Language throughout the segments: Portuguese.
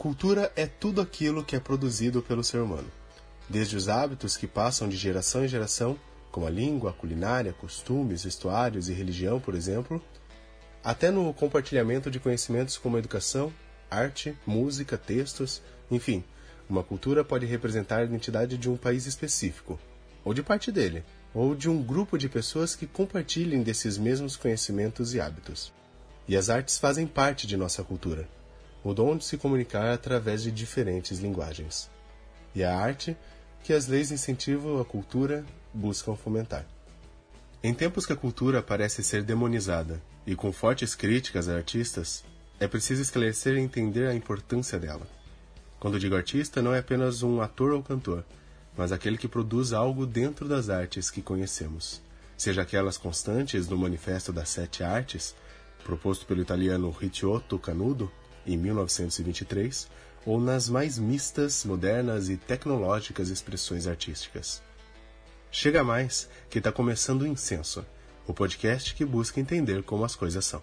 Cultura é tudo aquilo que é produzido pelo ser humano, desde os hábitos que passam de geração em geração, como a língua, a culinária, costumes, vestuários e religião, por exemplo, até no compartilhamento de conhecimentos como educação, arte, música, textos, enfim, uma cultura pode representar a identidade de um país específico, ou de parte dele, ou de um grupo de pessoas que compartilhem desses mesmos conhecimentos e hábitos. E as artes fazem parte de nossa cultura, o dom de se comunicar através de diferentes linguagens. E a arte que as leis incentivam a cultura buscam fomentar. Em tempos que a cultura parece ser demonizada e com fortes críticas a artistas, é preciso esclarecer e entender a importância dela. Quando digo artista, não é apenas um ator ou cantor, mas aquele que produz algo dentro das artes que conhecemos, seja aquelas constantes no Manifesto das Sete Artes, proposto pelo italiano Ricciotto Canudo em 1923, ou nas mais mistas, modernas e tecnológicas expressões artísticas. Chega mais que está começando o Incenso, o podcast que busca entender como as coisas são.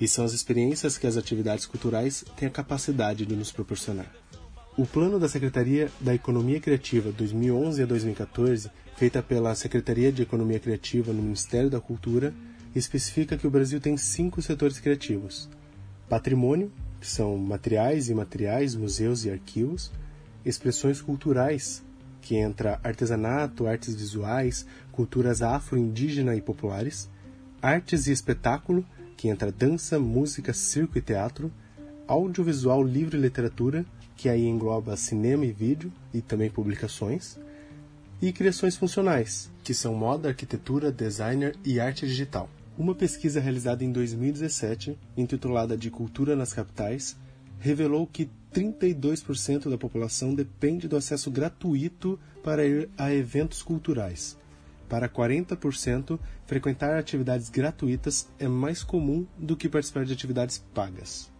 E são as experiências que as atividades culturais têm a capacidade de nos proporcionar. O plano da Secretaria da Economia Criativa 2011 a 2014, feita pela Secretaria de Economia Criativa no Ministério da Cultura, especifica que o Brasil tem cinco setores criativos: patrimônio, que são materiais e imateriais, museus e arquivos, expressões culturais, que entra artesanato, artes visuais, culturas afro-indígena e populares, artes e espetáculo, que entra dança, música, circo e teatro, audiovisual, livro e literatura, que aí engloba cinema e vídeo e também publicações, e criações funcionais, que são moda, arquitetura, designer e arte digital. Uma pesquisa realizada em 2017, intitulada de Cultura nas Capitais, revelou que 32% da população depende do acesso gratuito para ir a eventos culturais. Para 40%, frequentar atividades gratuitas é mais comum do que participar de atividades pagas.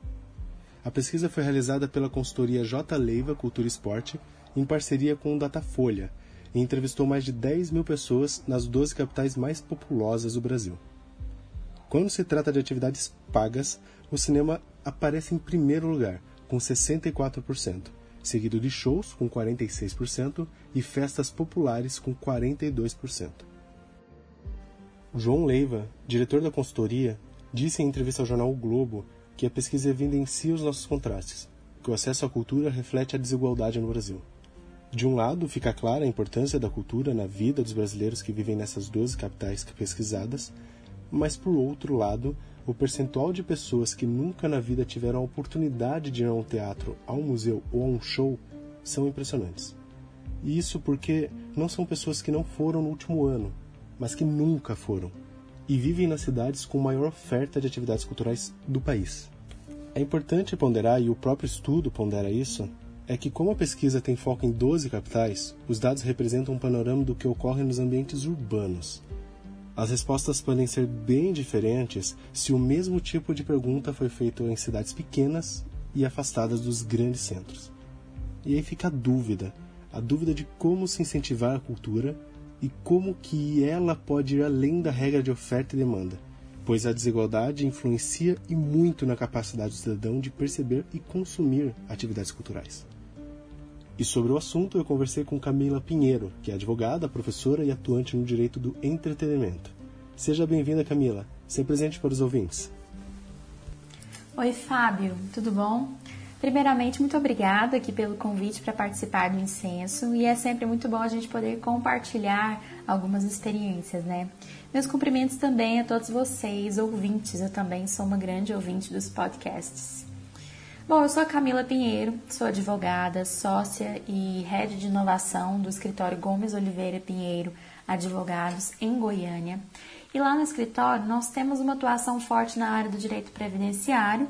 A pesquisa foi realizada pela consultoria J. Leiva Cultura e Esporte, em parceria com o Datafolha, e entrevistou mais de 10 mil pessoas nas 12 capitais mais populosas do Brasil. Quando se trata de atividades pagas, o cinema aparece em primeiro lugar, com 64%, seguido de shows, com 46%, e festas populares, com 42%. João Leiva, diretor da consultoria, disse em entrevista ao jornal o Globo que a pesquisa evidencia os nossos contrastes, que o acesso à cultura reflete a desigualdade no Brasil. De um lado, fica clara a importância da cultura na vida dos brasileiros que vivem nessas 12 capitais pesquisadas, mas por outro lado, o percentual de pessoas que nunca na vida tiveram a oportunidade de ir a um teatro, a um museu ou a um show são impressionantes. E isso porque não são pessoas que não foram no último ano, mas que nunca foram e vivem nas cidades com maior oferta de atividades culturais do país. É importante ponderar, e o próprio estudo pondera isso, é que como a pesquisa tem foco em 12 capitais, os dados representam um panorama do que ocorre nos ambientes urbanos, as respostas podem ser bem diferentes se o mesmo tipo de pergunta foi feito em cidades pequenas e afastadas dos grandes centros. E aí fica a dúvida, a dúvida de como se incentivar a cultura e como que ela pode ir além da regra de oferta e demanda, pois a desigualdade influencia e muito na capacidade do cidadão de perceber e consumir atividades culturais. E sobre o assunto eu conversei com Camila Pinheiro, que é advogada, professora e atuante no direito do entretenimento. Seja bem-vinda, Camila. Seja presente para os ouvintes. Oi, Fábio, tudo bom? Primeiramente, muito obrigada aqui pelo convite para participar do incenso e é sempre muito bom a gente poder compartilhar algumas experiências, né? Meus cumprimentos também a todos vocês, ouvintes, eu também sou uma grande ouvinte dos podcasts. Bom, eu sou a Camila Pinheiro, sou advogada, sócia e head de inovação do escritório Gomes Oliveira Pinheiro Advogados em Goiânia. E lá no escritório nós temos uma atuação forte na área do direito previdenciário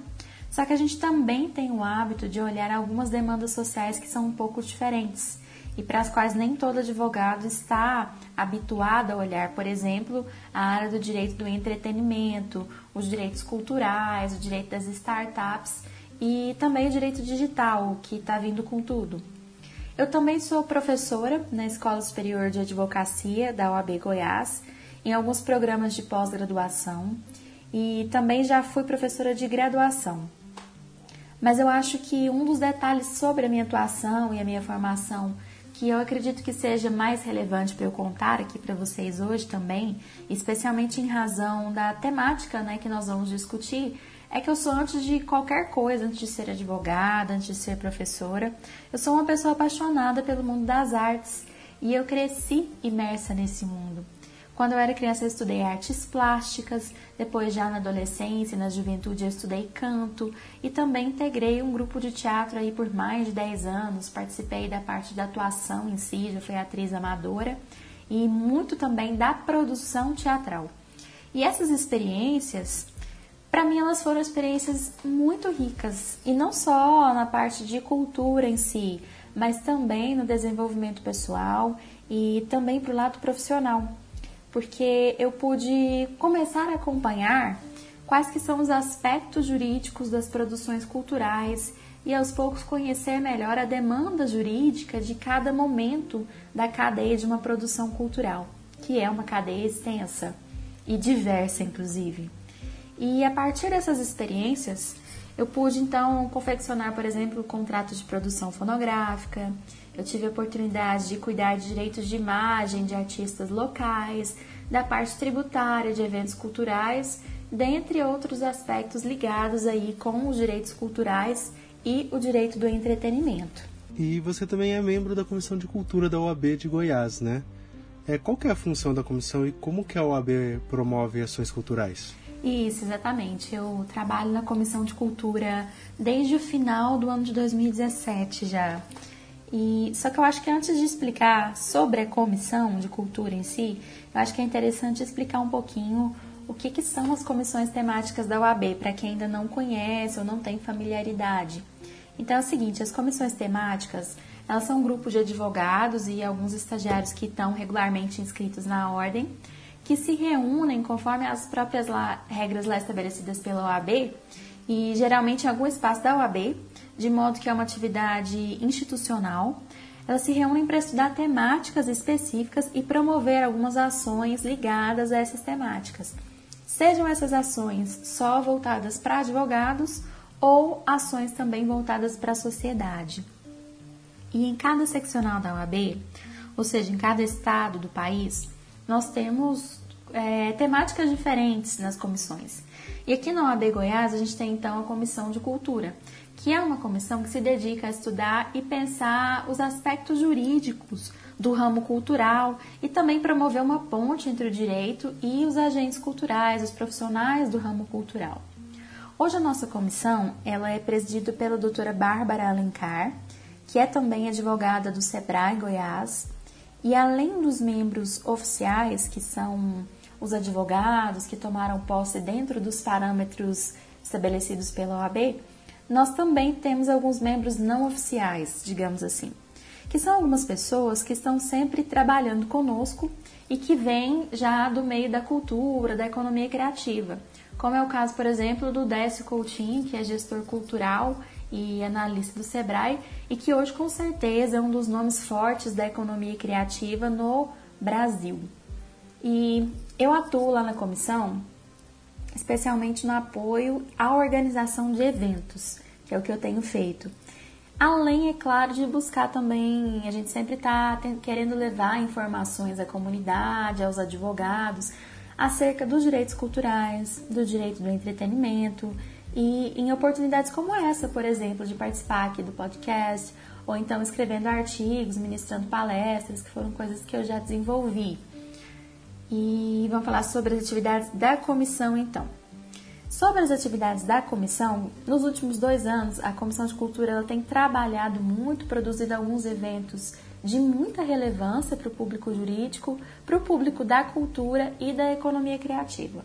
só que a gente também tem o hábito de olhar algumas demandas sociais que são um pouco diferentes e para as quais nem todo advogado está habituado a olhar, por exemplo, a área do direito do entretenimento, os direitos culturais, o direito das startups e também o direito digital, que está vindo com tudo. Eu também sou professora na Escola Superior de Advocacia da OAB Goiás, em alguns programas de pós-graduação, e também já fui professora de graduação. Mas eu acho que um dos detalhes sobre a minha atuação e a minha formação que eu acredito que seja mais relevante para eu contar aqui para vocês hoje também, especialmente em razão da temática né, que nós vamos discutir, é que eu sou antes de qualquer coisa, antes de ser advogada, antes de ser professora, eu sou uma pessoa apaixonada pelo mundo das artes e eu cresci imersa nesse mundo. Quando eu era criança, eu estudei artes plásticas, depois, já na adolescência e na juventude, eu estudei canto e também integrei um grupo de teatro aí por mais de 10 anos. Participei da parte da atuação em si, já fui atriz amadora e muito também da produção teatral. E essas experiências, para mim, elas foram experiências muito ricas e não só na parte de cultura em si, mas também no desenvolvimento pessoal e também para o lado profissional porque eu pude começar a acompanhar quais que são os aspectos jurídicos das produções culturais e aos poucos conhecer melhor a demanda jurídica de cada momento da cadeia de uma produção cultural, que é uma cadeia extensa e diversa, inclusive. E a partir dessas experiências, eu pude então confeccionar, por exemplo, contratos de produção fonográfica, eu tive a oportunidade de cuidar de direitos de imagem de artistas locais, da parte tributária de eventos culturais, dentre outros aspectos ligados aí com os direitos culturais e o direito do entretenimento. E você também é membro da Comissão de Cultura da OAB de Goiás, né? É, qual é a função da comissão e como que a OAB promove ações culturais? Isso, exatamente. Eu trabalho na Comissão de Cultura desde o final do ano de 2017 já. E só que eu acho que antes de explicar sobre a comissão de cultura em si, eu acho que é interessante explicar um pouquinho o que, que são as comissões temáticas da UAB, para quem ainda não conhece ou não tem familiaridade. Então é o seguinte, as comissões temáticas, elas são um grupo de advogados e alguns estagiários que estão regularmente inscritos na ordem, que se reúnem conforme as próprias lá, regras lá estabelecidas pela OAB e geralmente em algum espaço da OAB, de modo que é uma atividade institucional. Elas se reúnem para estudar temáticas específicas e promover algumas ações ligadas a essas temáticas. Sejam essas ações só voltadas para advogados ou ações também voltadas para a sociedade. E em cada seccional da OAB, ou seja, em cada estado do país, nós temos é, temáticas diferentes nas comissões. E aqui na OAB Goiás, a gente tem então a Comissão de Cultura, que é uma comissão que se dedica a estudar e pensar os aspectos jurídicos do ramo cultural e também promover uma ponte entre o direito e os agentes culturais, os profissionais do ramo cultural. Hoje a nossa comissão ela é presidida pela doutora Bárbara Alencar, que é também advogada do SEBRAE Goiás, e além dos membros oficiais, que são os advogados que tomaram posse dentro dos parâmetros estabelecidos pela OAB, nós também temos alguns membros não oficiais, digamos assim, que são algumas pessoas que estão sempre trabalhando conosco e que vêm já do meio da cultura, da economia criativa, como é o caso, por exemplo, do Décio Coutinho, que é gestor cultural e analista do Sebrae e que hoje com certeza é um dos nomes fortes da economia criativa no Brasil. E eu atuo lá na comissão especialmente no apoio à organização de eventos, que é o que eu tenho feito. Além, é claro, de buscar também, a gente sempre está querendo levar informações à comunidade, aos advogados, acerca dos direitos culturais, do direito do entretenimento e em oportunidades como essa, por exemplo, de participar aqui do podcast, ou então escrevendo artigos, ministrando palestras, que foram coisas que eu já desenvolvi. E vamos falar sobre as atividades da comissão então. Sobre as atividades da comissão, nos últimos dois anos, a Comissão de Cultura ela tem trabalhado muito, produzido alguns eventos de muita relevância para o público jurídico, para o público da cultura e da economia criativa.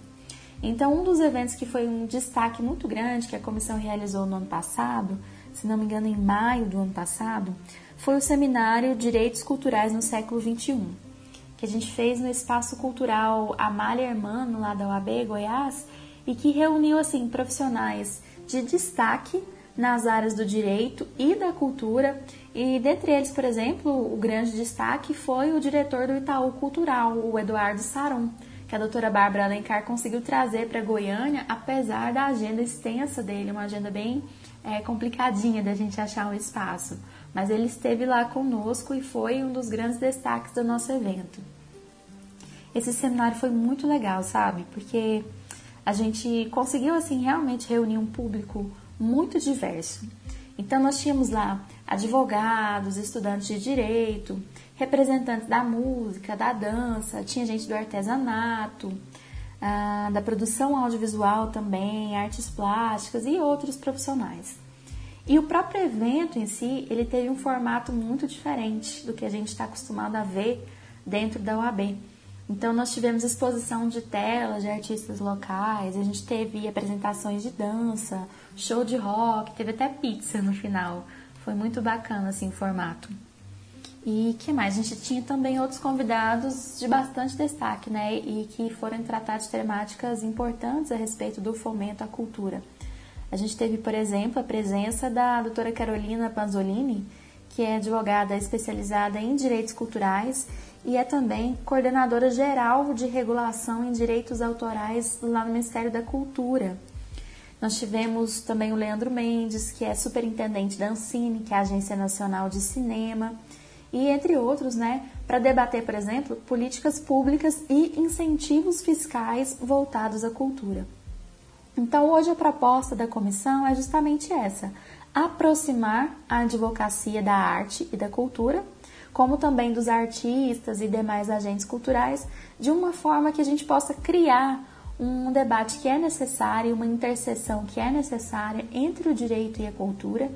Então, um dos eventos que foi um destaque muito grande que a comissão realizou no ano passado, se não me engano, em maio do ano passado, foi o seminário Direitos Culturais no Século XXI, que a gente fez no Espaço Cultural Amália Hermano, lá da UAB Goiás, e que reuniu assim profissionais de destaque nas áreas do direito e da cultura, e dentre eles, por exemplo, o grande destaque foi o diretor do Itaú Cultural, o Eduardo Saron, que a doutora Bárbara Alencar conseguiu trazer para Goiânia, apesar da agenda extensa dele, uma agenda bem é, complicadinha da gente achar um espaço. Mas ele esteve lá conosco e foi um dos grandes destaques do nosso evento. Esse seminário foi muito legal, sabe? Porque a gente conseguiu assim realmente reunir um público muito diverso. Então nós tínhamos lá advogados, estudantes de direito, representantes da música, da dança, tinha gente do artesanato, ah, da produção audiovisual também, artes plásticas e outros profissionais. E o próprio evento em si, ele teve um formato muito diferente do que a gente está acostumado a ver dentro da UAB. Então nós tivemos exposição de telas de artistas locais, a gente teve apresentações de dança, show de rock, teve até pizza no final. Foi muito bacana assim o formato. E que mais? A gente tinha também outros convidados de bastante destaque, né? E que foram tratar de temáticas importantes a respeito do fomento à cultura. A gente teve, por exemplo, a presença da doutora Carolina Panzolini, que é advogada especializada em direitos culturais e é também coordenadora geral de regulação em direitos autorais lá no Ministério da Cultura. Nós tivemos também o Leandro Mendes, que é superintendente da Ancine, que é a Agência Nacional de Cinema e entre outros, né, para debater, por exemplo, políticas públicas e incentivos fiscais voltados à cultura. Então, hoje a proposta da comissão é justamente essa: aproximar a advocacia da arte e da cultura, como também dos artistas e demais agentes culturais, de uma forma que a gente possa criar um debate que é necessário, uma interseção que é necessária entre o direito e a cultura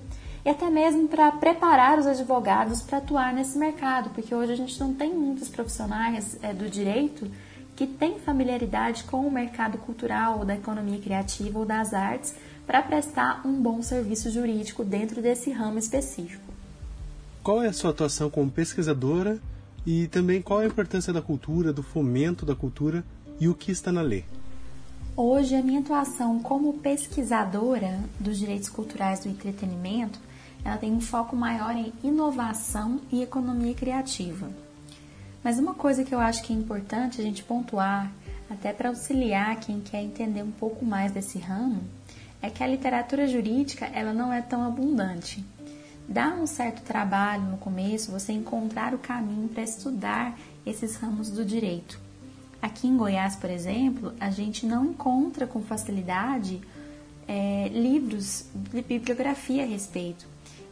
e até mesmo para preparar os advogados para atuar nesse mercado, porque hoje a gente não tem muitos profissionais é, do direito que têm familiaridade com o mercado cultural, ou da economia criativa ou das artes para prestar um bom serviço jurídico dentro desse ramo específico. Qual é a sua atuação como pesquisadora e também qual é a importância da cultura, do fomento da cultura e o que está na lei? Hoje, a minha atuação como pesquisadora dos direitos culturais do entretenimento ela tem um foco maior em inovação e economia criativa. Mas uma coisa que eu acho que é importante a gente pontuar, até para auxiliar quem quer entender um pouco mais desse ramo, é que a literatura jurídica ela não é tão abundante. Dá um certo trabalho no começo você encontrar o caminho para estudar esses ramos do direito. Aqui em Goiás, por exemplo, a gente não encontra com facilidade é, livros de bibliografia a respeito.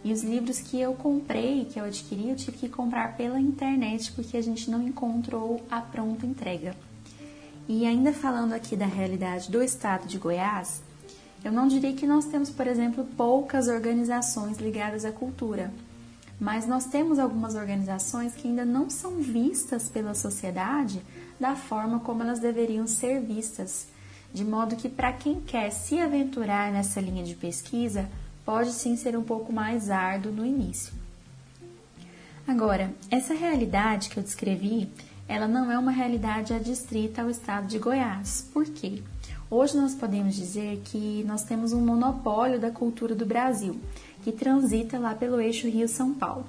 E os livros que eu comprei, que eu adquiri, eu tive que comprar pela internet porque a gente não encontrou a pronta entrega. E ainda falando aqui da realidade do estado de Goiás, eu não diria que nós temos, por exemplo, poucas organizações ligadas à cultura, mas nós temos algumas organizações que ainda não são vistas pela sociedade da forma como elas deveriam ser vistas, de modo que para quem quer se aventurar nessa linha de pesquisa, pode sim ser um pouco mais árduo no início. Agora, essa realidade que eu descrevi, ela não é uma realidade adstrita ao estado de Goiás. Por quê? Hoje nós podemos dizer que nós temos um monopólio da cultura do Brasil, que transita lá pelo eixo Rio-São Paulo.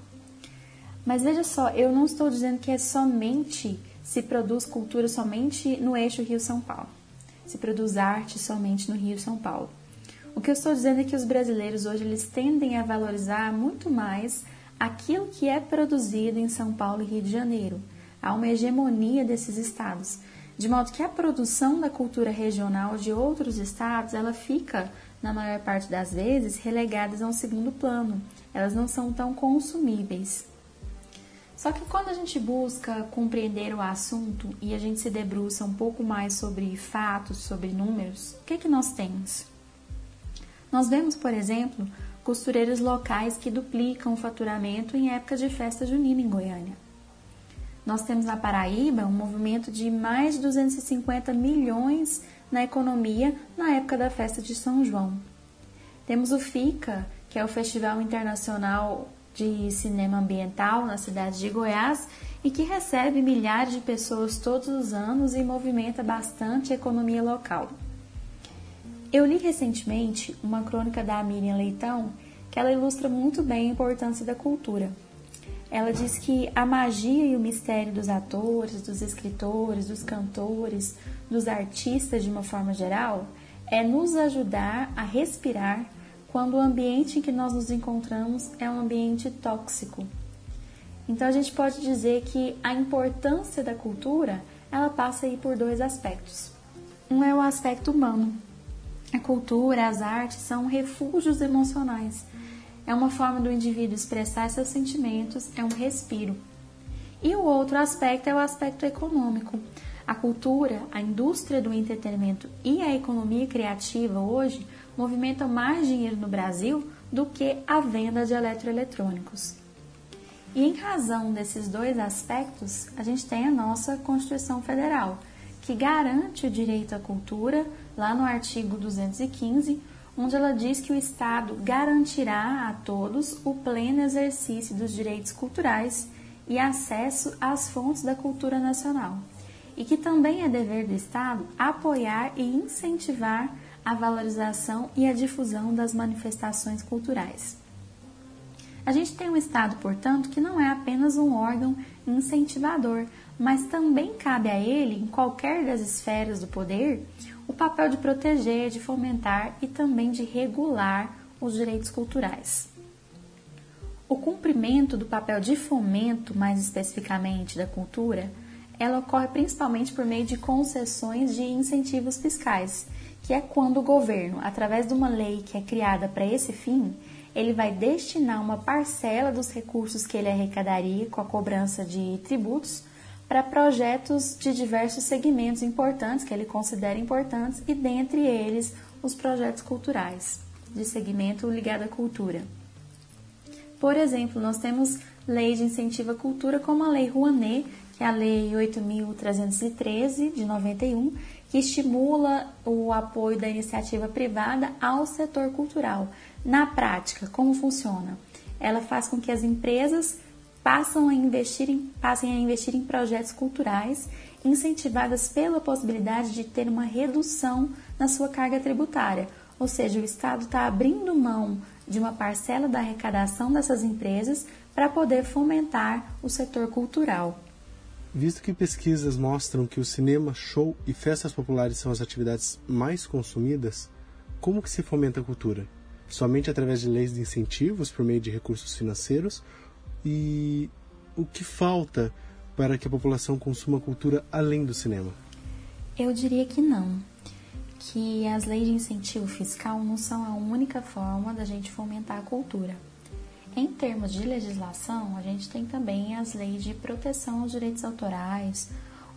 Mas veja só, eu não estou dizendo que é somente se produz cultura somente no eixo Rio-São Paulo, se produz arte somente no Rio-São Paulo. O que eu estou dizendo é que os brasileiros hoje eles tendem a valorizar muito mais aquilo que é produzido em São Paulo e Rio de Janeiro. Há uma hegemonia desses estados, de modo que a produção da cultura regional de outros estados ela fica na maior parte das vezes, relegadas a um segundo plano. Elas não são tão consumíveis. Só que quando a gente busca compreender o assunto e a gente se debruça um pouco mais sobre fatos, sobre números, o que, que nós temos? Nós vemos, por exemplo, costureiros locais que duplicam o faturamento em época de festa junina em Goiânia. Nós temos na Paraíba um movimento de mais de 250 milhões na economia na época da festa de São João. Temos o FICA, que é o Festival Internacional de Cinema Ambiental na cidade de Goiás e que recebe milhares de pessoas todos os anos e movimenta bastante a economia local. Eu li recentemente uma crônica da Miriam Leitão que ela ilustra muito bem a importância da cultura. Ela diz que a magia e o mistério dos atores, dos escritores, dos cantores, dos artistas de uma forma geral é nos ajudar a respirar quando o ambiente em que nós nos encontramos é um ambiente tóxico. Então a gente pode dizer que a importância da cultura, ela passa aí por dois aspectos. Um é o aspecto humano. A cultura, as artes são refúgios emocionais. É uma forma do indivíduo expressar seus sentimentos, é um respiro. E o outro aspecto é o aspecto econômico. A cultura, a indústria do entretenimento e a economia criativa hoje movimenta mais dinheiro no Brasil do que a venda de eletroeletrônicos. E em razão desses dois aspectos, a gente tem a nossa Constituição Federal, que garante o direito à cultura, lá no artigo 215, onde ela diz que o Estado garantirá a todos o pleno exercício dos direitos culturais e acesso às fontes da cultura nacional, e que também é dever do Estado apoiar e incentivar a valorização e a difusão das manifestações culturais. A gente tem um Estado, portanto, que não é apenas um órgão incentivador, mas também cabe a ele, em qualquer das esferas do poder, o papel de proteger, de fomentar e também de regular os direitos culturais. O cumprimento do papel de fomento, mais especificamente da cultura, ela ocorre principalmente por meio de concessões de incentivos fiscais, que é quando o governo, através de uma lei que é criada para esse fim, ele vai destinar uma parcela dos recursos que ele arrecadaria com a cobrança de tributos para projetos de diversos segmentos importantes que ele considera importantes e dentre eles os projetos culturais de segmento ligado à cultura. Por exemplo, nós temos leis de incentivo à cultura como a Lei Rouanet, que é a Lei 8.313 de 91, que estimula o apoio da iniciativa privada ao setor cultural. Na prática, como funciona? Ela faz com que as empresas passam a investir em, passem a investir em projetos culturais incentivadas pela possibilidade de ter uma redução na sua carga tributária, ou seja, o Estado está abrindo mão de uma parcela da arrecadação dessas empresas para poder fomentar o setor cultural. Visto que pesquisas mostram que o cinema, show e festas populares são as atividades mais consumidas, como que se fomenta a cultura? Somente através de leis de incentivos por meio de recursos financeiros? E o que falta para que a população consuma cultura além do cinema? Eu diria que não. Que as leis de incentivo fiscal não são a única forma da gente fomentar a cultura. Em termos de legislação, a gente tem também as leis de proteção aos direitos autorais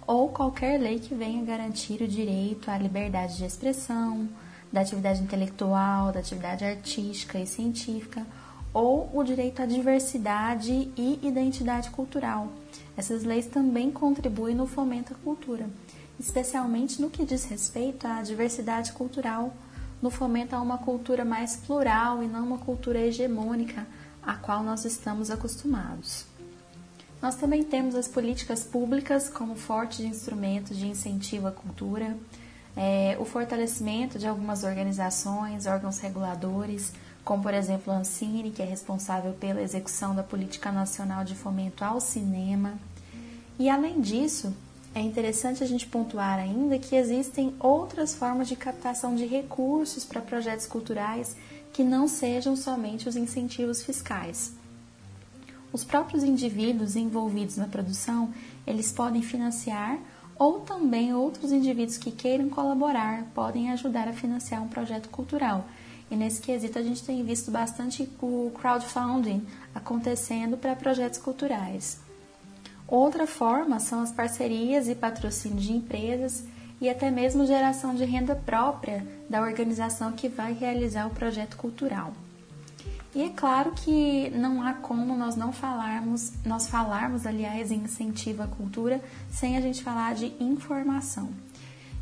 ou qualquer lei que venha garantir o direito à liberdade de expressão, da atividade intelectual, da atividade artística e científica, ou o direito à diversidade e identidade cultural. Essas leis também contribuem no fomento à cultura, especialmente no que diz respeito à diversidade cultural, no fomento a uma cultura mais plural e não uma cultura hegemônica a qual nós estamos acostumados. Nós também temos as políticas públicas como fortes instrumentos de incentivo à cultura, é, o fortalecimento de algumas organizações, órgãos reguladores, como por exemplo a Ancine, que é responsável pela execução da Política Nacional de Fomento ao Cinema. E além disso, é interessante a gente pontuar ainda que existem outras formas de captação de recursos para projetos culturais que não sejam somente os incentivos fiscais. Os próprios indivíduos envolvidos na produção, eles podem financiar ou também outros indivíduos que queiram colaborar podem ajudar a financiar um projeto cultural. E nesse quesito a gente tem visto bastante o crowdfunding acontecendo para projetos culturais. Outra forma são as parcerias e patrocínio de empresas e até mesmo geração de renda própria da organização que vai realizar o projeto cultural. E é claro que não há como nós não falarmos, nós falarmos, aliás, em incentivo à cultura sem a gente falar de informação.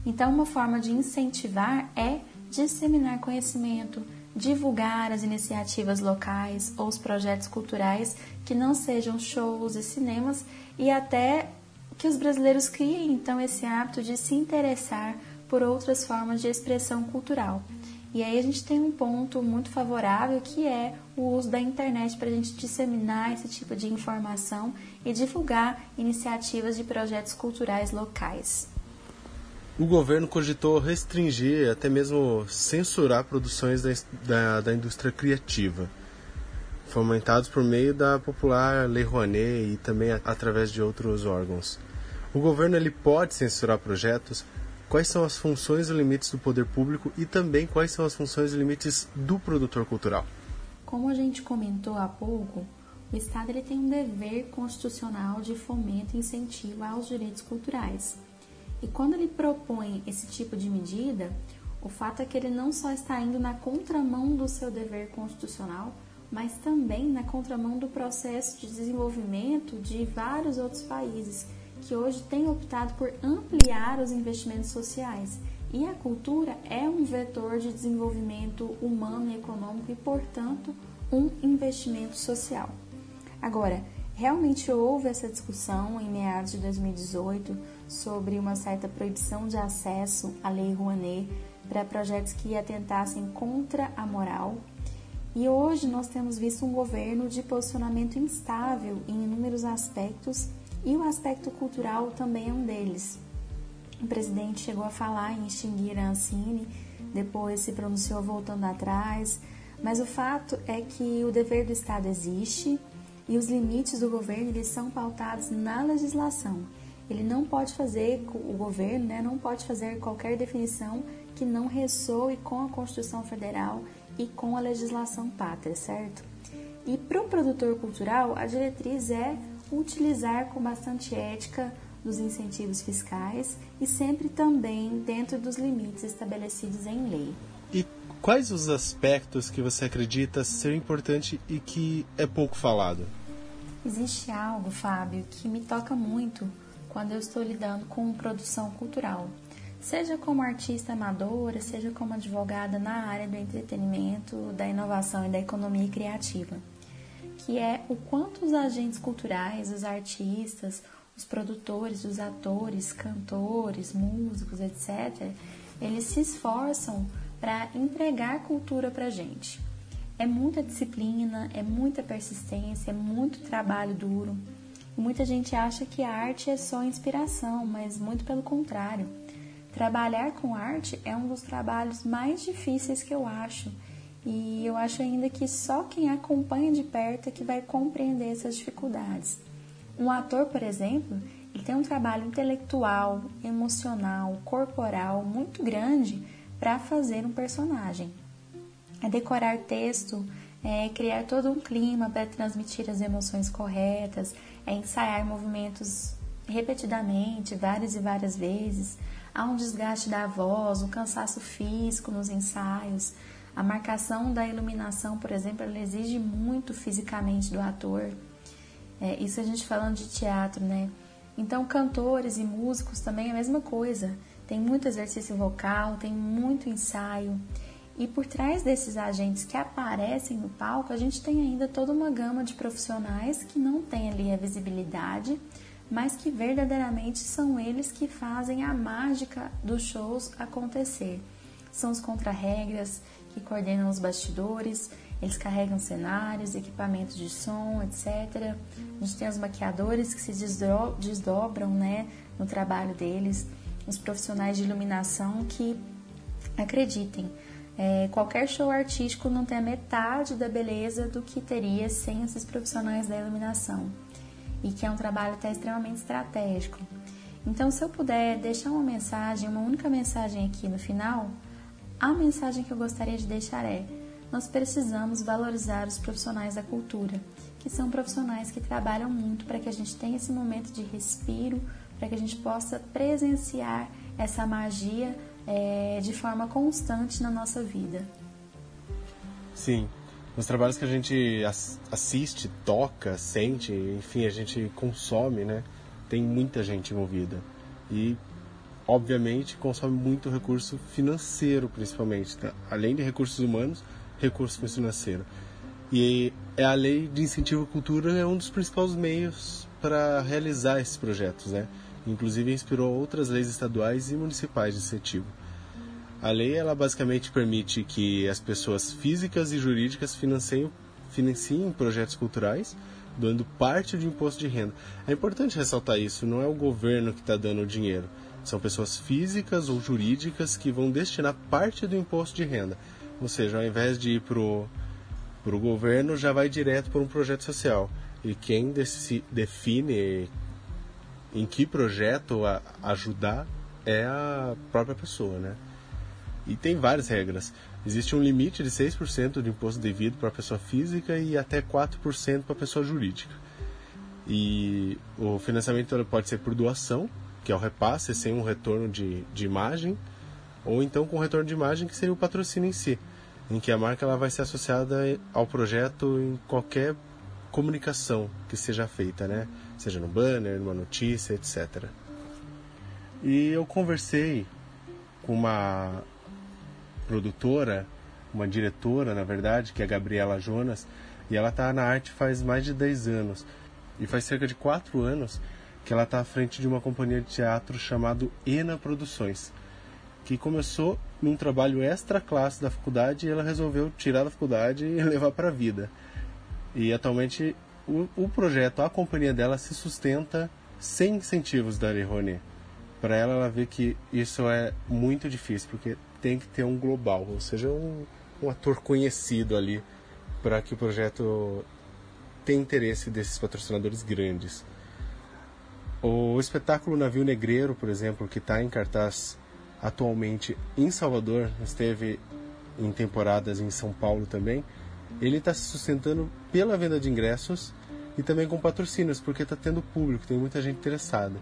Então, uma forma de incentivar é disseminar conhecimento, divulgar as iniciativas locais ou os projetos culturais que não sejam shows e cinemas e até que os brasileiros criem então esse hábito de se interessar por outras formas de expressão cultural. E aí a gente tem um ponto muito favorável que é o uso da internet para a gente disseminar esse tipo de informação e divulgar iniciativas de projetos culturais locais. O governo cogitou restringir, até mesmo censurar produções da, da, da indústria criativa, fomentados por meio da popular Lei Rouanet e também através de outros órgãos. O governo ele pode censurar projetos quais são as funções e limites do poder público e também quais são as funções e limites do produtor cultural. Como a gente comentou há pouco, o Estado ele tem um dever constitucional de fomento e incentivo aos direitos culturais. E quando ele propõe esse tipo de medida, o fato é que ele não só está indo na contramão do seu dever constitucional, mas também na contramão do processo de desenvolvimento de vários outros países que hoje têm optado por ampliar os investimentos sociais. E a cultura é um vetor de desenvolvimento humano e econômico e, portanto, um investimento social. Agora, realmente houve essa discussão em meados de 2018 sobre uma certa proibição de acesso à Lei Rouanet para projetos que atentassem contra a moral. E hoje nós temos visto um governo de posicionamento instável em inúmeros aspectos e o aspecto cultural também é um deles. O presidente chegou a falar em extinguir a Ancine, depois se pronunciou voltando atrás, mas o fato é que o dever do Estado existe e os limites do governo eles são pautados na legislação. Ele não pode fazer, o governo né, não pode fazer qualquer definição que não ressoe com a Constituição Federal e com a legislação pátria, certo? E para o produtor cultural, a diretriz é utilizar com bastante ética dos incentivos fiscais e sempre também dentro dos limites estabelecidos em lei. E quais os aspectos que você acredita ser importante e que é pouco falado? Existe algo, Fábio, que me toca muito quando eu estou lidando com produção cultural. Seja como artista amadora, seja como advogada na área do entretenimento, da inovação e da economia criativa que é o quanto os agentes culturais, os artistas, os produtores, os atores, cantores, músicos, etc., eles se esforçam para entregar cultura para gente. É muita disciplina, é muita persistência, é muito trabalho duro. Muita gente acha que a arte é só inspiração, mas muito pelo contrário. Trabalhar com arte é um dos trabalhos mais difíceis que eu acho e eu acho ainda que só quem acompanha de perto é que vai compreender essas dificuldades. Um ator, por exemplo, ele tem um trabalho intelectual, emocional, corporal muito grande para fazer um personagem. É decorar texto, é criar todo um clima para transmitir as emoções corretas, é ensaiar movimentos repetidamente, várias e várias vezes. Há um desgaste da voz, um cansaço físico nos ensaios. A marcação da iluminação, por exemplo, ela exige muito fisicamente do ator. É, isso a gente falando de teatro, né? Então, cantores e músicos também é a mesma coisa. Tem muito exercício vocal, tem muito ensaio. E por trás desses agentes que aparecem no palco, a gente tem ainda toda uma gama de profissionais que não tem ali a visibilidade, mas que verdadeiramente são eles que fazem a mágica dos shows acontecer. São os contra-regras, que coordenam os bastidores, eles carregam cenários, equipamentos de som, etc. A gente tem os maquiadores que se desdobram né, no trabalho deles, os profissionais de iluminação que, acreditem, é, qualquer show artístico não tem a metade da beleza do que teria sem esses profissionais da iluminação. E que é um trabalho até extremamente estratégico. Então, se eu puder deixar uma mensagem, uma única mensagem aqui no final, a mensagem que eu gostaria de deixar é: nós precisamos valorizar os profissionais da cultura, que são profissionais que trabalham muito para que a gente tenha esse momento de respiro, para que a gente possa presenciar essa magia é, de forma constante na nossa vida. Sim, nos trabalhos que a gente assiste, toca, sente, enfim, a gente consome, né? Tem muita gente envolvida. E, obviamente, consome muito recurso financeiro, principalmente. Tá? Além de recursos humanos, recurso financeiro. E é a lei de incentivo à cultura é um dos principais meios para realizar esses projetos, né? Inclusive inspirou outras leis estaduais e municipais de incentivo. A lei ela basicamente permite que as pessoas físicas e jurídicas financiem, financiem projetos culturais, dando parte do imposto de renda. É importante ressaltar isso, não é o governo que está dando o dinheiro. São pessoas físicas ou jurídicas que vão destinar parte do imposto de renda. Ou seja, ao invés de ir para o governo, já vai direto para um projeto social. E quem define em que projeto ajudar é a própria pessoa, né? E tem várias regras. Existe um limite de 6% de imposto devido para a pessoa física e até 4% para a pessoa jurídica. E o financiamento pode ser por doação, que é o repasse sem um retorno de, de imagem, ou então com retorno de imagem, que seria o patrocínio em si, em que a marca ela vai ser associada ao projeto em qualquer comunicação que seja feita, né? Seja no banner, numa notícia, etc. E eu conversei com uma produtora, uma diretora, na verdade, que é a Gabriela Jonas, e ela está na arte faz mais de 10 anos. E faz cerca de 4 anos que ela está à frente de uma companhia de teatro chamado Ena Produções, que começou num trabalho extra classe da faculdade e ela resolveu tirar da faculdade e levar para a vida. E atualmente o, o, projeto, a companhia dela se sustenta sem incentivos da Rouanet. Para ela, ela vê que isso é muito difícil, porque tem que ter um global, ou seja, um, um ator conhecido ali para que o projeto tenha interesse desses patrocinadores grandes. O espetáculo Navio Negreiro, por exemplo, que está em cartaz atualmente em Salvador, esteve em temporadas em São Paulo também, ele está se sustentando pela venda de ingressos e também com patrocínios, porque está tendo público, tem muita gente interessada.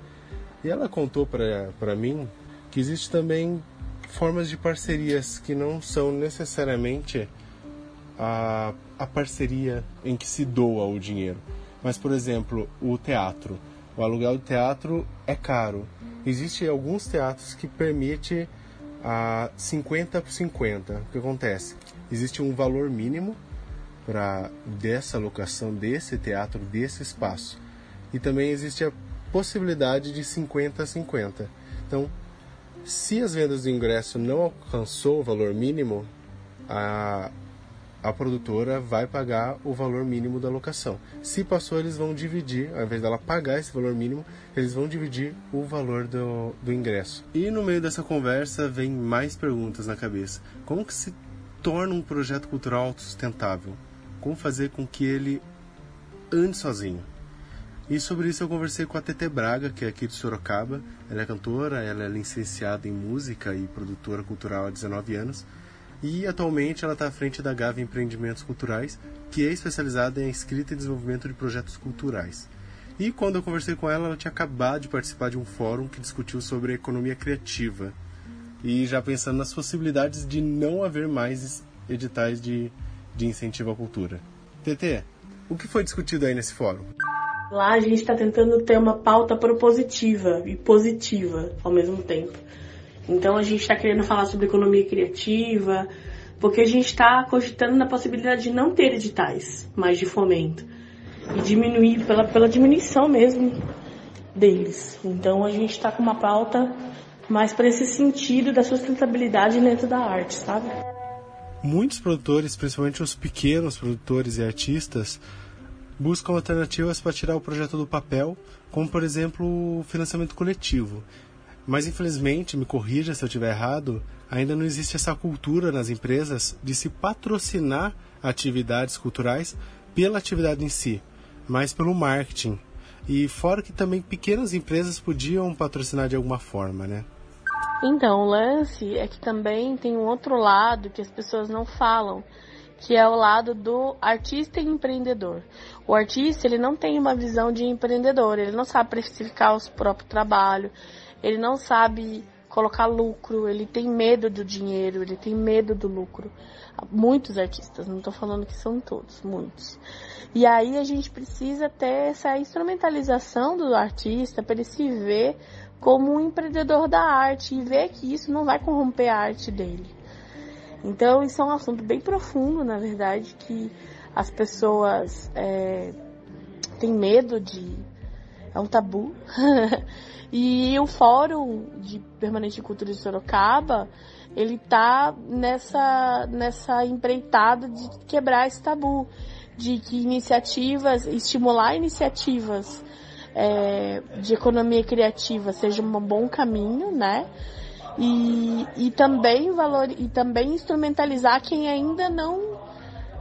E ela contou para mim que existe também formas de parcerias que não são necessariamente a, a parceria em que se doa o dinheiro. Mas, por exemplo, o teatro. O aluguel do teatro é caro. Existem alguns teatros que permite a 50 por 50. O que acontece? Existe um valor mínimo para dessa locação desse teatro, desse espaço. E também existe a possibilidade de 50 a 50. Então, se as vendas do ingresso não alcançou o valor mínimo, a, a produtora vai pagar o valor mínimo da locação. Se passou, eles vão dividir, ao invés dela pagar esse valor mínimo, eles vão dividir o valor do, do ingresso. E no meio dessa conversa vem mais perguntas na cabeça. Como que se torna um projeto cultural autossustentável? Como fazer com que ele ande sozinho? E sobre isso eu conversei com a Tete Braga, que é aqui de Sorocaba. Ela é cantora, ela é licenciada em música e produtora cultural há 19 anos. E atualmente ela está à frente da Gava Empreendimentos Culturais, que é especializada em escrita e desenvolvimento de projetos culturais. E quando eu conversei com ela, ela tinha acabado de participar de um fórum que discutiu sobre economia criativa. E já pensando nas possibilidades de não haver mais editais de, de incentivo à cultura. TT, o que foi discutido aí nesse fórum? Lá a gente está tentando ter uma pauta propositiva e positiva ao mesmo tempo. Então a gente está querendo falar sobre economia criativa, porque a gente está cogitando na possibilidade de não ter editais mais de fomento e diminuir pela, pela diminuição mesmo deles. Então a gente está com uma pauta mais para esse sentido da sustentabilidade dentro da arte, sabe? Muitos produtores, principalmente os pequenos produtores e artistas, buscam alternativas para tirar o projeto do papel, como por exemplo o financiamento coletivo. Mas infelizmente, me corrija se eu estiver errado, ainda não existe essa cultura nas empresas de se patrocinar atividades culturais pela atividade em si, mas pelo marketing. E fora que também pequenas empresas podiam patrocinar de alguma forma, né? Então, o lance é que também tem um outro lado que as pessoas não falam, que é o lado do artista e empreendedor. O artista, ele não tem uma visão de empreendedor, ele não sabe precificar o próprio trabalho, ele não sabe colocar lucro, ele tem medo do dinheiro, ele tem medo do lucro. Muitos artistas, não estou falando que são todos, muitos. E aí a gente precisa ter essa instrumentalização do artista para ele se ver como um empreendedor da arte e ver que isso não vai corromper a arte dele. Então isso é um assunto bem profundo, na verdade, que as pessoas é, têm medo de. É um tabu. e o Fórum de Permanente Cultura de Sorocaba, ele tá nessa, nessa empreitada de quebrar esse tabu, de que iniciativas, estimular iniciativas é, de economia criativa seja um bom caminho, né? E, e também valor e também instrumentalizar quem ainda não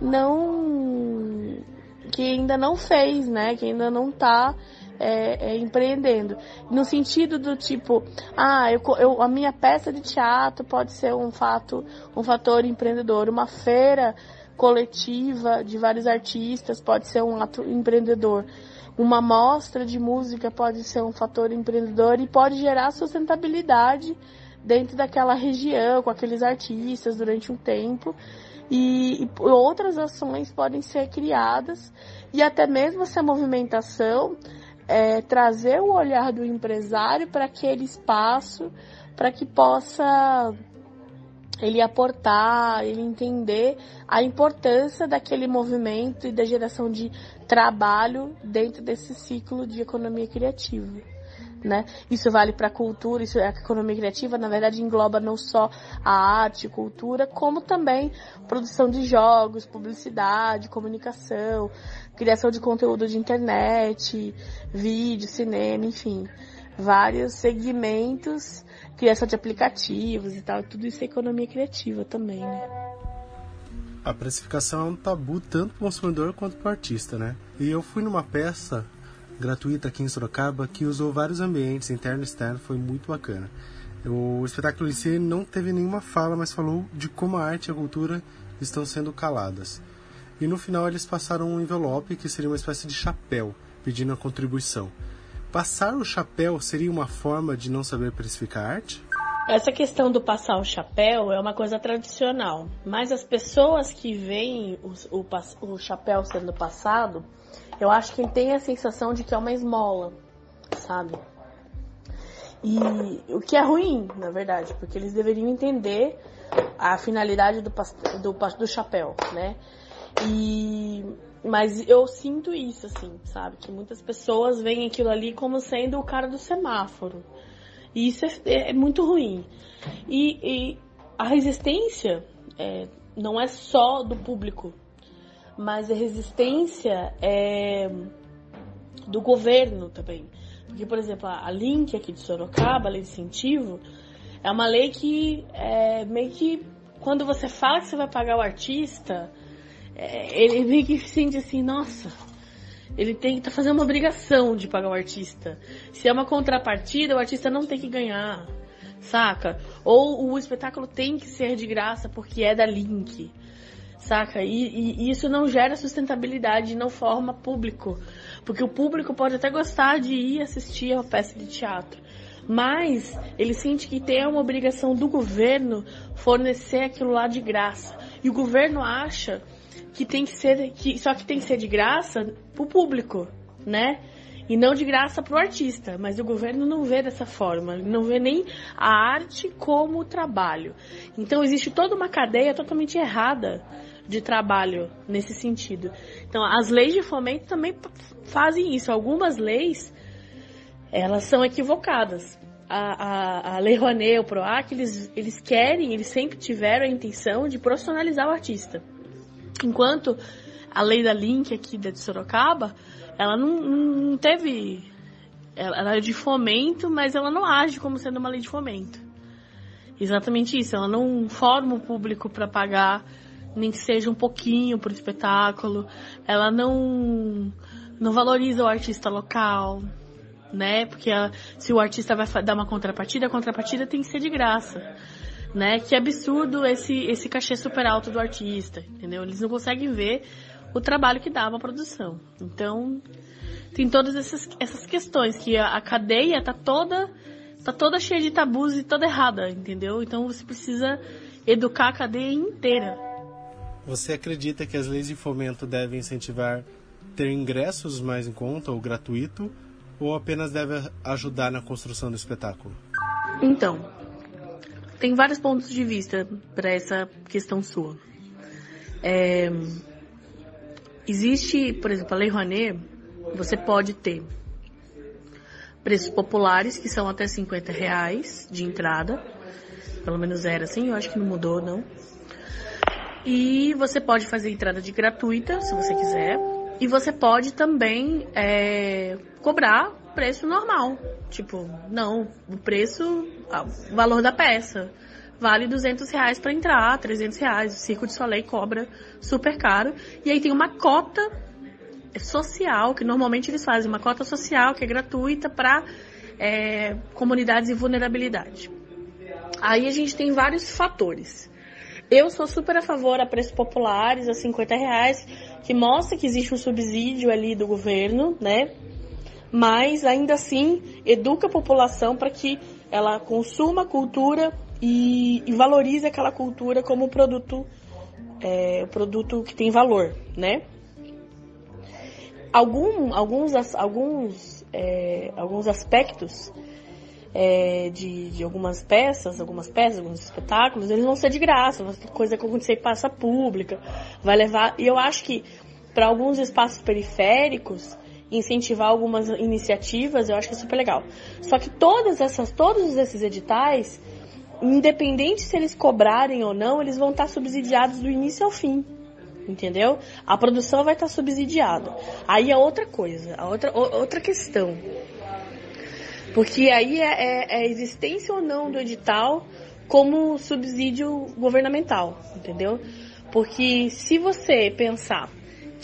não que ainda não fez, né? Que ainda não está é, é, empreendendo. No sentido do tipo, ah, eu, eu, a minha peça de teatro pode ser um fato, um fator empreendedor, uma feira coletiva de vários artistas pode ser um ato empreendedor. Uma mostra de música pode ser um fator empreendedor e pode gerar sustentabilidade dentro daquela região, com aqueles artistas durante um tempo. E, e, outras ações podem ser criadas e até mesmo essa movimentação é, trazer o olhar do empresário para aquele espaço, para que possa ele aportar, ele entender a importância daquele movimento e da geração de trabalho dentro desse ciclo de economia criativa. Né? Isso vale para a cultura, isso é a economia criativa, na verdade engloba não só a arte, cultura, como também produção de jogos, publicidade, comunicação, criação de conteúdo de internet, vídeo, cinema, enfim, vários segmentos criação de aplicativos e tal, tudo isso é economia criativa também, né? A precificação é um tabu tanto para o consumidor quanto para o artista, né? E eu fui numa peça gratuita aqui em Sorocaba que usou vários ambientes, interno e externo, foi muito bacana. O espetáculo em si não teve nenhuma fala, mas falou de como a arte e a cultura estão sendo caladas. E no final eles passaram um envelope que seria uma espécie de chapéu, pedindo a contribuição. Passar o chapéu seria uma forma de não saber precificar arte? Essa questão do passar o chapéu é uma coisa tradicional, mas as pessoas que veem o, o, o chapéu sendo passado, eu acho que tem a sensação de que é uma esmola, sabe? E o que é ruim, na verdade, porque eles deveriam entender a finalidade do, do, do chapéu, né? E mas eu sinto isso, assim, sabe? Que muitas pessoas veem aquilo ali como sendo o cara do semáforo. E isso é, é muito ruim. E, e a resistência é, não é só do público, mas a resistência é do governo também. Porque, por exemplo, a Link aqui de Sorocaba, a lei de incentivo, é uma lei que é meio que quando você fala que você vai pagar o artista, é, ele meio que sente assim, nossa, ele tem que tá fazer uma obrigação de pagar o artista. Se é uma contrapartida, o artista não tem que ganhar, saca? Ou o espetáculo tem que ser de graça porque é da Link, saca? E, e, e isso não gera sustentabilidade, não forma público. Porque o público pode até gostar de ir assistir a uma peça de teatro. Mas ele sente que tem uma obrigação do governo fornecer aquilo lá de graça. E o governo acha que tem que ser, que, só que tem que ser de graça pro público, né? E não de graça pro artista. Mas o governo não vê dessa forma, não vê nem a arte como trabalho. Então existe toda uma cadeia totalmente errada de trabalho nesse sentido. Então as leis de fomento também fazem isso. Algumas leis elas são equivocadas. A, a, a Lei Rouanet, o PROAC, eles, eles querem, eles sempre tiveram a intenção de profissionalizar o artista. Enquanto a lei da Link aqui de Sorocaba, ela não, não teve. Ela é de fomento, mas ela não age como sendo uma lei de fomento. Exatamente isso, ela não forma o público para pagar, nem que seja um pouquinho por espetáculo. Ela não, não valoriza o artista local, né? Porque a, se o artista vai dar uma contrapartida, a contrapartida tem que ser de graça. Né? Que absurdo esse, esse cachê super alto do artista, entendeu? Eles não conseguem ver o trabalho que dá uma produção. Então, tem todas essas, essas questões que a, a cadeia tá toda tá toda cheia de tabus e toda errada, entendeu? Então você precisa educar a cadeia inteira. Você acredita que as leis de fomento devem incentivar ter ingressos mais em conta ou gratuito ou apenas deve ajudar na construção do espetáculo? Então, tem vários pontos de vista para essa questão sua. É, existe, por exemplo, a Lei Rouanet, você pode ter preços populares, que são até 50 reais de entrada. Pelo menos era assim, eu acho que não mudou, não. E você pode fazer entrada de gratuita, se você quiser. E você pode também é, cobrar preço normal. Tipo, não, o preço, o valor da peça. Vale 200 reais para entrar, 300 reais. O Circo de Soleil cobra super caro. E aí tem uma cota social, que normalmente eles fazem uma cota social que é gratuita para é, comunidades em vulnerabilidade. Aí a gente tem vários fatores. Eu sou super a favor a preços populares, a 50 reais, que mostra que existe um subsídio ali do governo, né? Mas ainda assim educa a população para que ela consuma a cultura e, e valorize aquela cultura como produto, é, produto que tem valor, né? algum, alguns, alguns, é, alguns aspectos é, de, de algumas peças, algumas peças, alguns espetáculos, eles vão ser de graça, coisa que acontecer em praça pública, vai levar. E eu acho que para alguns espaços periféricos, incentivar algumas iniciativas, eu acho que é super legal. Só que todas essas, todos esses editais, independente se eles cobrarem ou não, eles vão estar subsidiados do início ao fim entendeu? A produção vai estar subsidiada. Aí é outra coisa, a outra, outra questão. Porque aí é, é, é a existência ou não do edital como subsídio governamental, entendeu? Porque se você pensar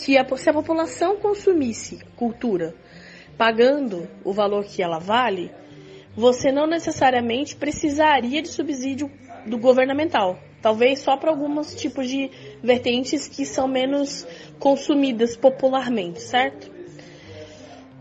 que a, se a população consumisse cultura pagando o valor que ela vale, você não necessariamente precisaria de subsídio do governamental. Talvez só para alguns tipos de vertentes que são menos consumidas popularmente, certo?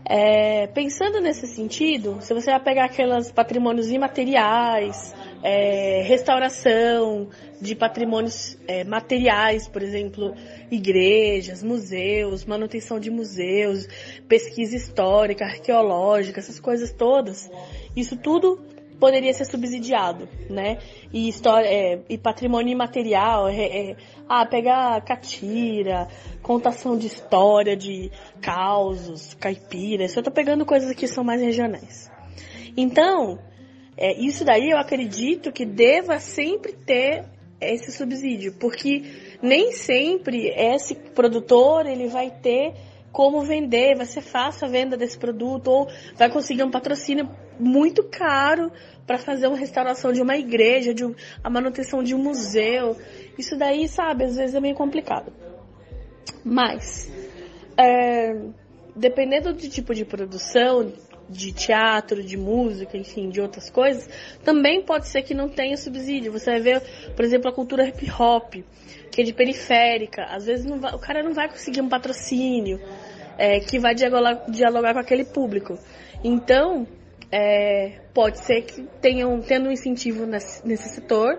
É, pensando nesse sentido, se você vai pegar aqueles patrimônios imateriais, é, restauração de patrimônios é, materiais, por exemplo, igrejas, museus, manutenção de museus, pesquisa histórica, arqueológica, essas coisas todas, isso tudo poderia ser subsidiado, né? E história, é, e patrimônio imaterial, é, é, ah, pegar catira, contação de história, de causos, caipiras. Eu tô pegando coisas que são mais regionais. Então, é, isso daí eu acredito que deva sempre ter esse subsídio, porque nem sempre esse produtor ele vai ter como vender, vai ser fácil a venda desse produto ou vai conseguir um patrocínio muito caro para fazer uma restauração de uma igreja, de um, a manutenção de um museu. Isso daí, sabe, às vezes é meio complicado. Mas, é, dependendo do tipo de produção, de teatro, de música, enfim, de outras coisas, também pode ser que não tenha subsídio. Você vai ver, por exemplo, a cultura hip hop, que é de periférica. Às vezes vai, o cara não vai conseguir um patrocínio é, que vai dialogar, dialogar com aquele público. Então, é, pode ser que tenham, tendo um incentivo nesse, nesse setor,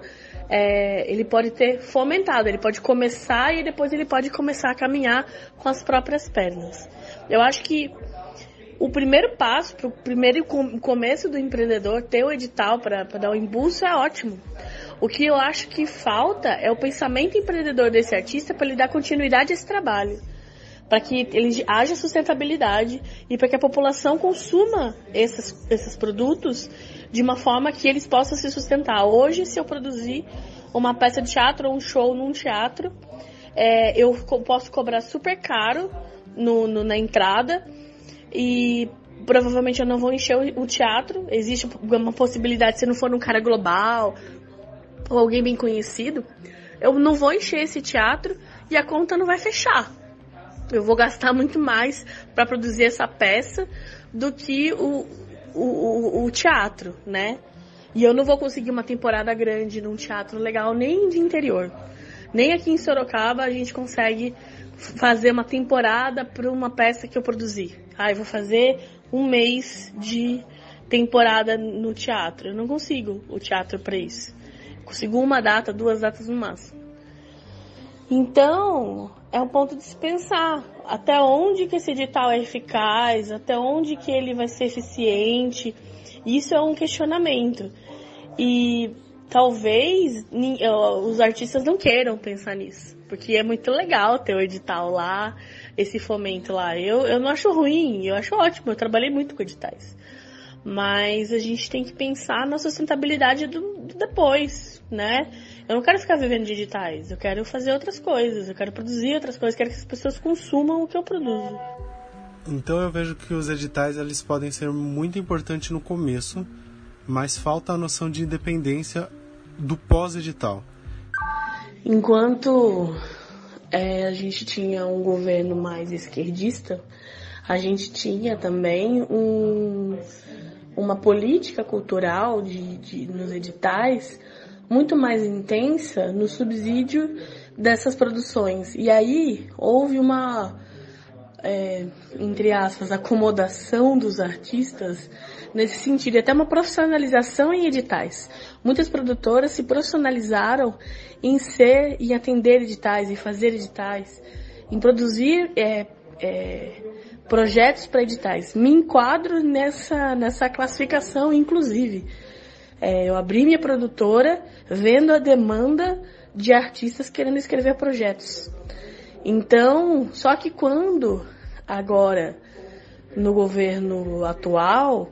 é, ele pode ter fomentado, ele pode começar e depois ele pode começar a caminhar com as próprias pernas. Eu acho que o primeiro passo, o primeiro começo do empreendedor ter o edital para dar o impulso é ótimo. O que eu acho que falta é o pensamento empreendedor desse artista para ele dar continuidade a esse trabalho para que ele haja sustentabilidade e para que a população consuma esses, esses produtos de uma forma que eles possam se sustentar. Hoje, se eu produzir uma peça de teatro ou um show num teatro, é, eu posso cobrar super caro no, no, na entrada e provavelmente eu não vou encher o, teatro. Existe uma possibilidade, se não for um cara global ou alguém bem conhecido, eu não vou encher esse teatro e a conta não vai fechar eu vou gastar muito mais para produzir essa peça do que o, o, o, o teatro, né? E eu não vou conseguir uma temporada grande num teatro legal nem de interior. Nem aqui em Sorocaba a gente consegue fazer uma temporada para uma peça que eu produzi. Ah, eu vou fazer um mês de temporada no teatro. Eu não consigo o teatro para isso. consigo uma data, duas datas no máximo. Então, é um ponto de se pensar até onde que esse edital é eficaz, até onde que ele vai ser eficiente. Isso é um questionamento. E talvez os artistas não queiram pensar nisso, porque é muito legal ter o edital lá, esse fomento lá. Eu, eu não acho ruim, eu acho ótimo, eu trabalhei muito com editais. Mas a gente tem que pensar na sustentabilidade do, do depois, né? Eu não quero ficar vivendo de editais, eu quero fazer outras coisas, eu quero produzir outras coisas, quero que as pessoas consumam o que eu produzo. Então eu vejo que os editais eles podem ser muito importantes no começo, mas falta a noção de independência do pós-edital. Enquanto é, a gente tinha um governo mais esquerdista, a gente tinha também um, uma política cultural de, de, nos editais muito mais intensa no subsídio dessas produções. E aí houve uma, é, entre aspas, acomodação dos artistas nesse sentido, até uma profissionalização em editais. Muitas produtoras se profissionalizaram em ser, em atender editais, em fazer editais, em produzir é, é, projetos para editais. Me enquadro nessa, nessa classificação, inclusive. É, eu abri minha produtora vendo a demanda de artistas querendo escrever projetos. Então, só que quando agora no governo atual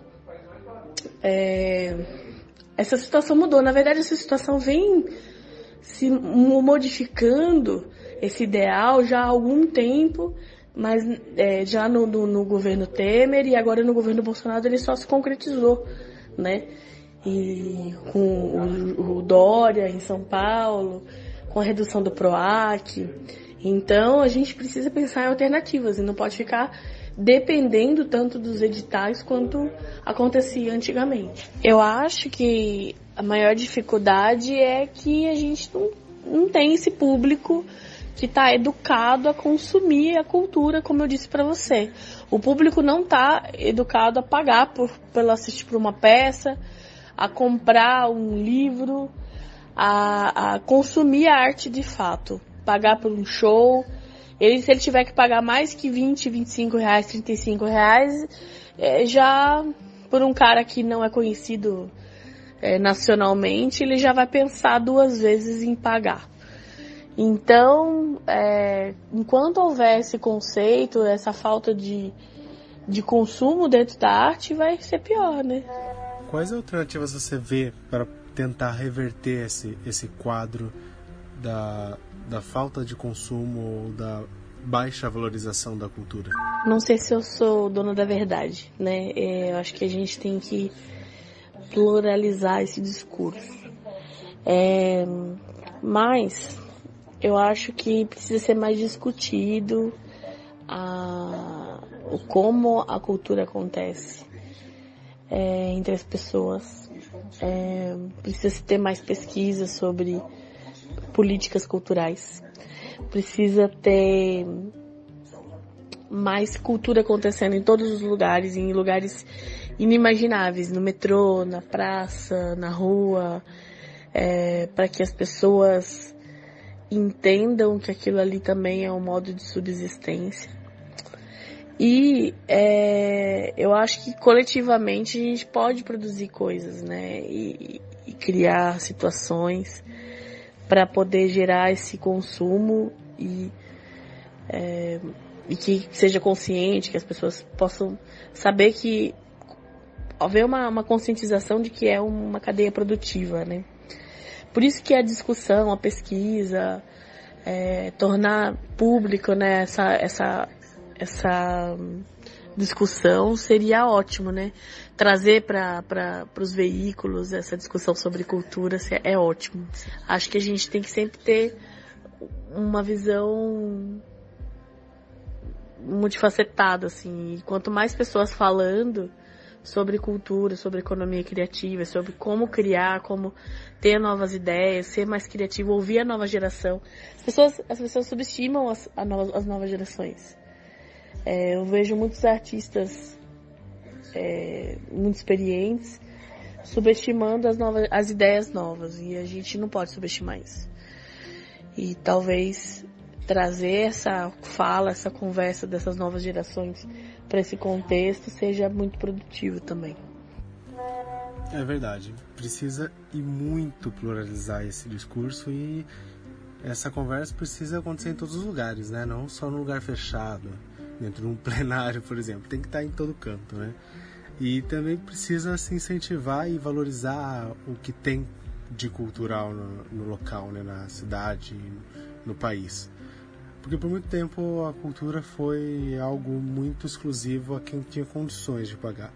é, essa situação mudou. Na verdade, essa situação vem se modificando esse ideal já há algum tempo, mas é, já no, no, no, governo Temer e agora no governo Bolsonaro ele só se concretizou, né? E com o, o Dória em São Paulo, com a redução do PROAC. Então a gente precisa pensar em alternativas e não pode ficar dependendo tanto dos editais quanto acontecia antigamente. Eu acho que a maior dificuldade é que a gente não, não tem esse público que está educado a consumir a cultura, como eu disse para você. O público não está educado a pagar por, pelo assistir por uma peça, a comprar um livro, a, a consumir a arte de fato, pagar por um show. Ele, se ele tiver que pagar mais que 20, 25 reais, 35 reais, é, já por um cara que não é conhecido é, nacionalmente, ele já vai pensar duas vezes em pagar. Então, é, enquanto houver esse conceito, essa falta de, de consumo dentro da arte, vai ser pior, né? Quais alternativas você vê para tentar reverter esse, esse quadro da, da falta de consumo ou da baixa valorização da cultura? Não sei se eu sou dona da verdade, né? É, eu acho que a gente tem que pluralizar esse discurso. É, mas eu acho que precisa ser mais discutido a, o como a cultura acontece é, entre as pessoas. É, precisa ter mais pesquisa sobre políticas culturais. Precisa ter mais cultura acontecendo em todos os lugares, em lugares inimagináveis, no metrô, na praça, na rua, é, para que as pessoas entendam que aquilo ali também é um modo de subsistência. E é, eu acho que coletivamente a gente pode produzir coisas, né? E, e criar situações para poder gerar esse consumo e, é, e que seja consciente, que as pessoas possam saber que haver uma, uma conscientização de que é uma cadeia produtiva, né? Por isso que a discussão, a pesquisa, é, tornar público né, essa, essa, essa discussão seria ótimo, né? Trazer para os veículos essa discussão sobre cultura é ótimo. Acho que a gente tem que sempre ter uma visão multifacetada, assim. E quanto mais pessoas falando sobre cultura, sobre economia criativa, sobre como criar, como ter novas ideias, ser mais criativo, ouvir a nova geração. As pessoas, as pessoas subestimam as, as novas gerações. É, eu vejo muitos artistas é, muito experientes subestimando as, novas, as ideias novas e a gente não pode subestimar isso. E talvez trazer essa fala, essa conversa dessas novas gerações para esse contexto seja muito produtivo também. É verdade. Precisa e muito pluralizar esse discurso e essa conversa precisa acontecer em todos os lugares, né? Não só no lugar fechado, dentro de um plenário, por exemplo. Tem que estar em todo canto, né? E também precisa se incentivar e valorizar o que tem de cultural no, no local, né? Na cidade, no país. Porque por muito tempo a cultura foi algo muito exclusivo a quem tinha condições de pagar.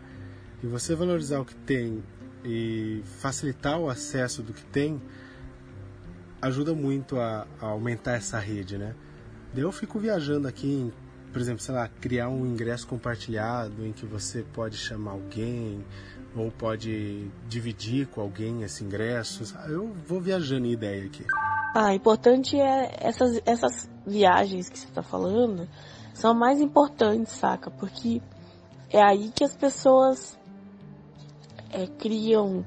E você valorizar o que tem e facilitar o acesso do que tem ajuda muito a, a aumentar essa rede, né? Eu fico viajando aqui em, por exemplo, sei lá, criar um ingresso compartilhado em que você pode chamar alguém ou pode dividir com alguém esse ingresso. Eu vou viajando em ideia aqui. Ah, importante é essas, essas viagens que você está falando são mais importantes, saca? Porque é aí que as pessoas é, criam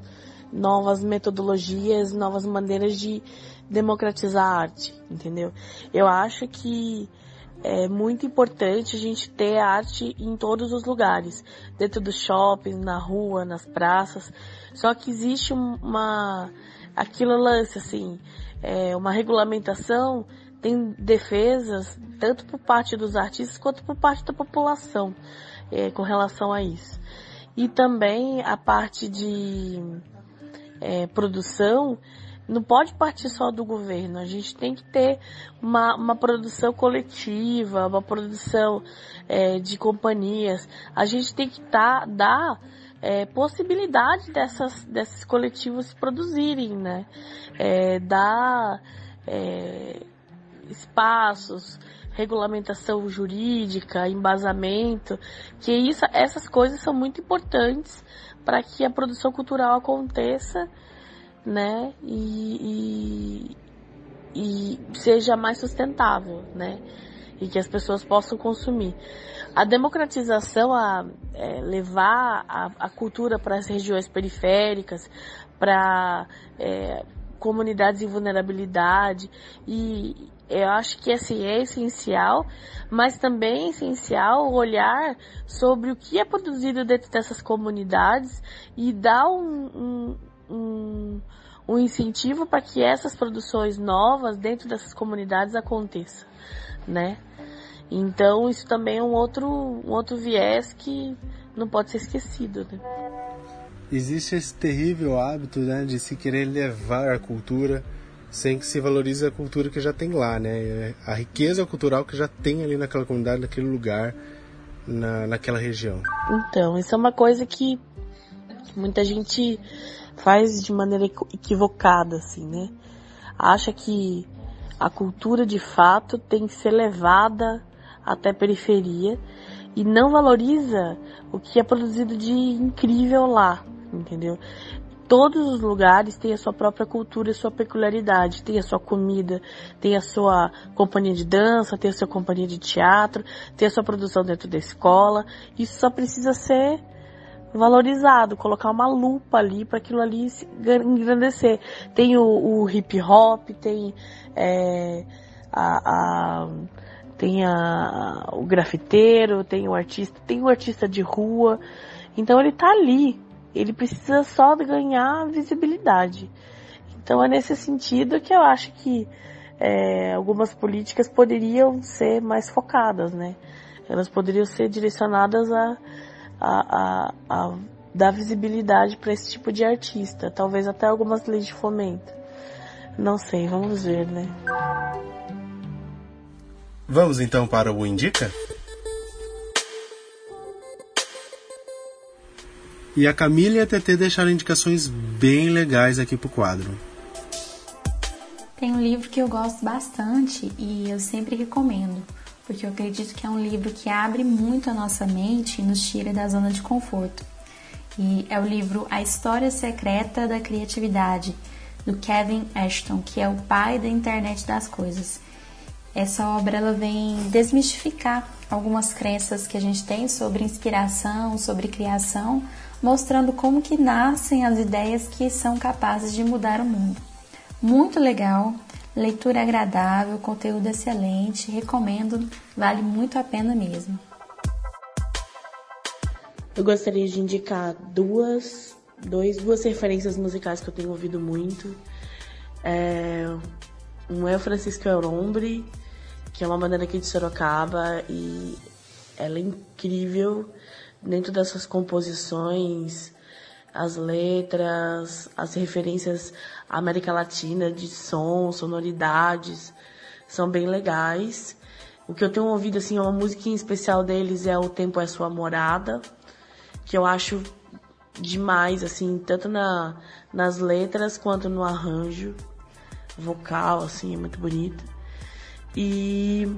novas metodologias, novas maneiras de democratizar a arte, entendeu? Eu acho que é muito importante a gente ter arte em todos os lugares, dentro dos shoppings, na rua, nas praças. Só que existe uma aquilo lance assim, é, uma regulamentação tem defesas tanto por parte dos artistas quanto por parte da população é, com relação a isso. E também a parte de é, produção não pode partir só do governo. A gente tem que ter uma, uma produção coletiva, uma produção é, de companhias. A gente tem que tá, dar é, possibilidade dessas, desses coletivos produzirem, né? É, dar é, espaços, regulamentação jurídica, embasamento, que isso, essas coisas são muito importantes para que a produção cultural aconteça, né? E, e, e seja mais sustentável, né? E que as pessoas possam consumir a democratização, a é, levar a, a cultura para as regiões periféricas, para é, comunidades em vulnerabilidade e eu acho que assim, é essencial, mas também é essencial olhar sobre o que é produzido dentro dessas comunidades e dar um, um, um, um incentivo para que essas produções novas dentro dessas comunidades aconteçam, né? Então isso também é um outro, um outro viés que não pode ser esquecido. Né? Existe esse terrível hábito né, de se querer levar a cultura sem que se valorize a cultura que já tem lá, né? A riqueza cultural que já tem ali naquela comunidade, naquele lugar, na, naquela região. Então, isso é uma coisa que muita gente faz de maneira equivocada, assim, né? Acha que a cultura de fato tem que ser levada até periferia e não valoriza o que é produzido de incrível lá, entendeu? Todos os lugares têm a sua própria cultura e sua peculiaridade, tem a sua comida, tem a sua companhia de dança, tem a sua companhia de teatro, tem a sua produção dentro da escola. Isso só precisa ser valorizado, colocar uma lupa ali para aquilo ali se engrandecer. Tem o, o hip hop, tem é, a, a tem a, o grafiteiro, tem o artista, tem o artista de rua. Então ele está ali. Ele precisa só ganhar visibilidade. Então é nesse sentido que eu acho que é, algumas políticas poderiam ser mais focadas, né? Elas poderiam ser direcionadas a, a, a, a dar visibilidade para esse tipo de artista. Talvez até algumas leis de fomento. Não sei, vamos ver, né? Vamos então para o Indica? E a Camila e a TT deixaram indicações bem legais aqui pro quadro. Tem um livro que eu gosto bastante e eu sempre recomendo, porque eu acredito que é um livro que abre muito a nossa mente e nos tira da zona de conforto. E é o livro A História Secreta da Criatividade, do Kevin Ashton, que é o pai da internet das coisas. Essa obra ela vem desmistificar algumas crenças que a gente tem sobre inspiração, sobre criação, mostrando como que nascem as ideias que são capazes de mudar o mundo. Muito legal, leitura agradável, conteúdo excelente, recomendo, vale muito a pena mesmo. Eu gostaria de indicar duas, dois, duas referências musicais que eu tenho ouvido muito. É, um é o Francisco Eurombre, que é uma banda daqui de Sorocaba e ela é incrível dentro das suas composições, as letras, as referências à América Latina de som, sonoridades, são bem legais. O que eu tenho ouvido, assim, uma música em especial deles é O Tempo é Sua Morada, que eu acho demais, assim, tanto na, nas letras quanto no arranjo vocal, assim, é muito bonito. E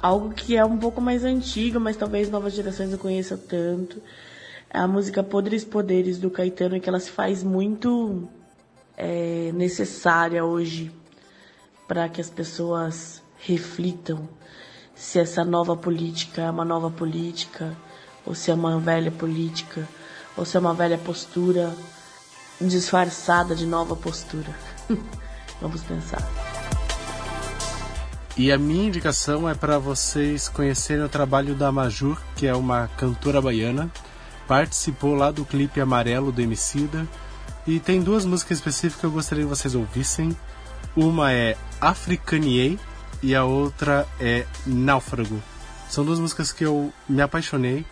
algo que é um pouco mais antigo, mas talvez novas gerações não conheçam tanto. É a música Podres Poderes do Caetano, que ela se faz muito é, necessária hoje para que as pessoas reflitam se essa nova política é uma nova política, ou se é uma velha política, ou se é uma velha postura disfarçada de nova postura. Vamos pensar. E a minha indicação é para vocês conhecerem o trabalho da Majur, que é uma cantora baiana. Participou lá do clipe Amarelo do Emicida. E tem duas músicas específicas que eu gostaria que vocês ouvissem. Uma é Africaniei e a outra é Náufrago. São duas músicas que eu me apaixonei.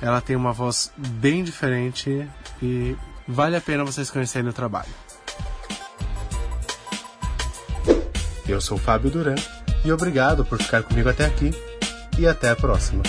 Ela tem uma voz bem diferente e vale a pena vocês conhecerem o trabalho. Eu sou o Fábio Duran e obrigado por ficar comigo até aqui e até a próxima.